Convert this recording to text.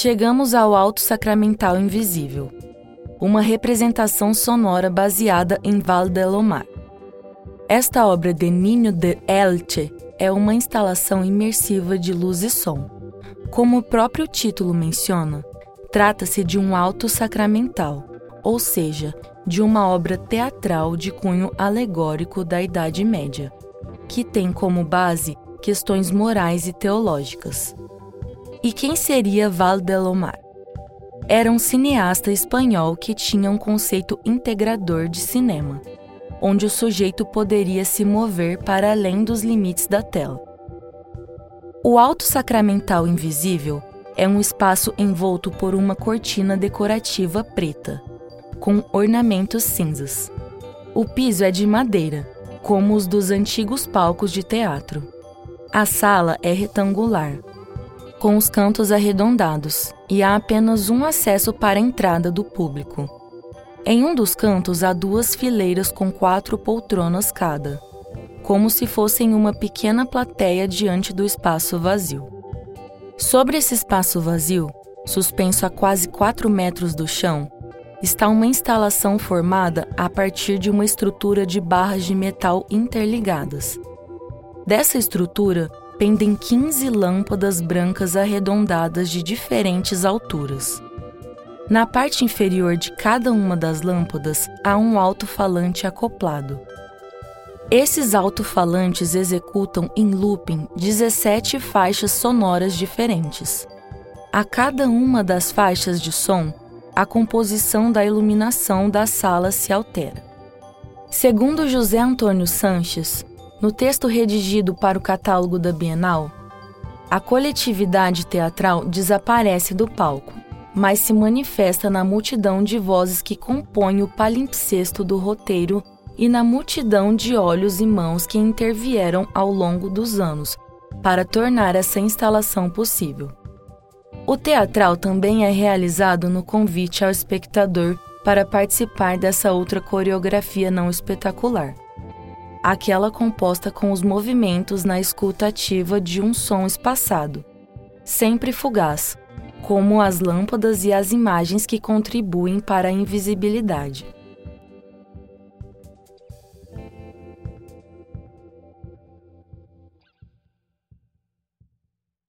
chegamos ao Alto Sacramental Invisível, uma representação sonora baseada em Val de Lomar. Esta obra de Ninho de Elche é uma instalação imersiva de luz e som. Como o próprio título menciona, trata-se de um alto sacramental, ou seja, de uma obra teatral de cunho alegórico da Idade Média, que tem como base questões morais e teológicas. E quem seria Valdelomar? Era um cineasta espanhol que tinha um conceito integrador de cinema, onde o sujeito poderia se mover para além dos limites da tela. O alto sacramental invisível é um espaço envolto por uma cortina decorativa preta, com ornamentos cinzas. O piso é de madeira, como os dos antigos palcos de teatro. A sala é retangular, com os cantos arredondados, e há apenas um acesso para a entrada do público. Em um dos cantos há duas fileiras com quatro poltronas cada, como se fossem uma pequena plateia diante do espaço vazio. Sobre esse espaço vazio, suspenso a quase 4 metros do chão, está uma instalação formada a partir de uma estrutura de barras de metal interligadas. Dessa estrutura pendem 15 lâmpadas brancas arredondadas de diferentes alturas. Na parte inferior de cada uma das lâmpadas há um alto-falante acoplado. Esses alto-falantes executam em looping 17 faixas sonoras diferentes. A cada uma das faixas de som a composição da iluminação da sala se altera. Segundo José Antônio Sanches, no texto redigido para o catálogo da Bienal, a coletividade teatral desaparece do palco, mas se manifesta na multidão de vozes que compõem o palimpsesto do roteiro e na multidão de olhos e mãos que intervieram ao longo dos anos para tornar essa instalação possível. O teatral também é realizado no convite ao espectador para participar dessa outra coreografia não espetacular. Aquela composta com os movimentos na escuta ativa de um som espaçado, sempre fugaz, como as lâmpadas e as imagens que contribuem para a invisibilidade.